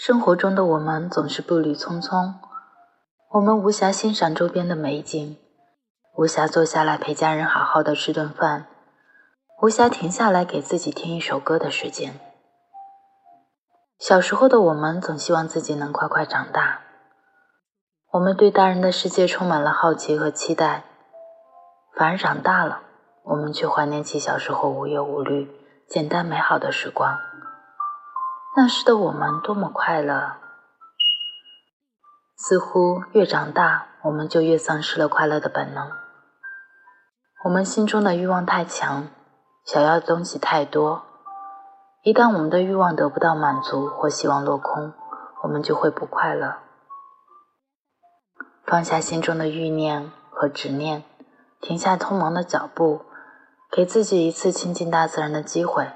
生活中的我们总是步履匆匆，我们无暇欣赏周边的美景，无暇坐下来陪家人好好的吃顿饭，无暇停下来给自己听一首歌的时间。小时候的我们总希望自己能快快长大，我们对大人的世界充满了好奇和期待，反而长大了，我们却怀念起小时候无忧无虑、简单美好的时光。那时的我们多么快乐！似乎越长大，我们就越丧失了快乐的本能。我们心中的欲望太强，想要的东西太多。一旦我们的欲望得不到满足，或希望落空，我们就会不快乐。放下心中的欲念和执念，停下匆忙的脚步，给自己一次亲近大自然的机会。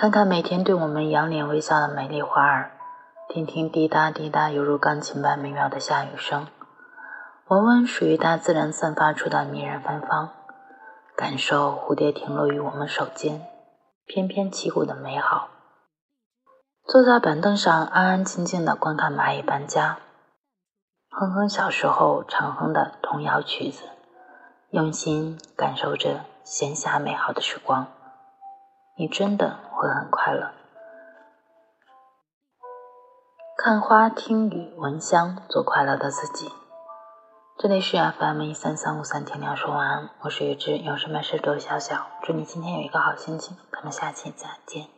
看看每天对我们仰脸微笑的美丽花儿，听听滴答滴答犹如钢琴般美妙的下雨声，闻闻属于大自然散发出的迷人芬芳，感受蝴蝶停落于我们手间，翩翩起舞的美好。坐在板凳上安安静静的观看蚂蚁搬家，哼哼小时候常哼的童谣曲子，用心感受着闲暇美好的时光。你真的会很快乐。看花、听雨、闻香，做快乐的自己。这里是 FM 一三三五三，天亮说晚安，我是雨之，有什么事都小小。祝你今天有一个好心情，咱们下期再见。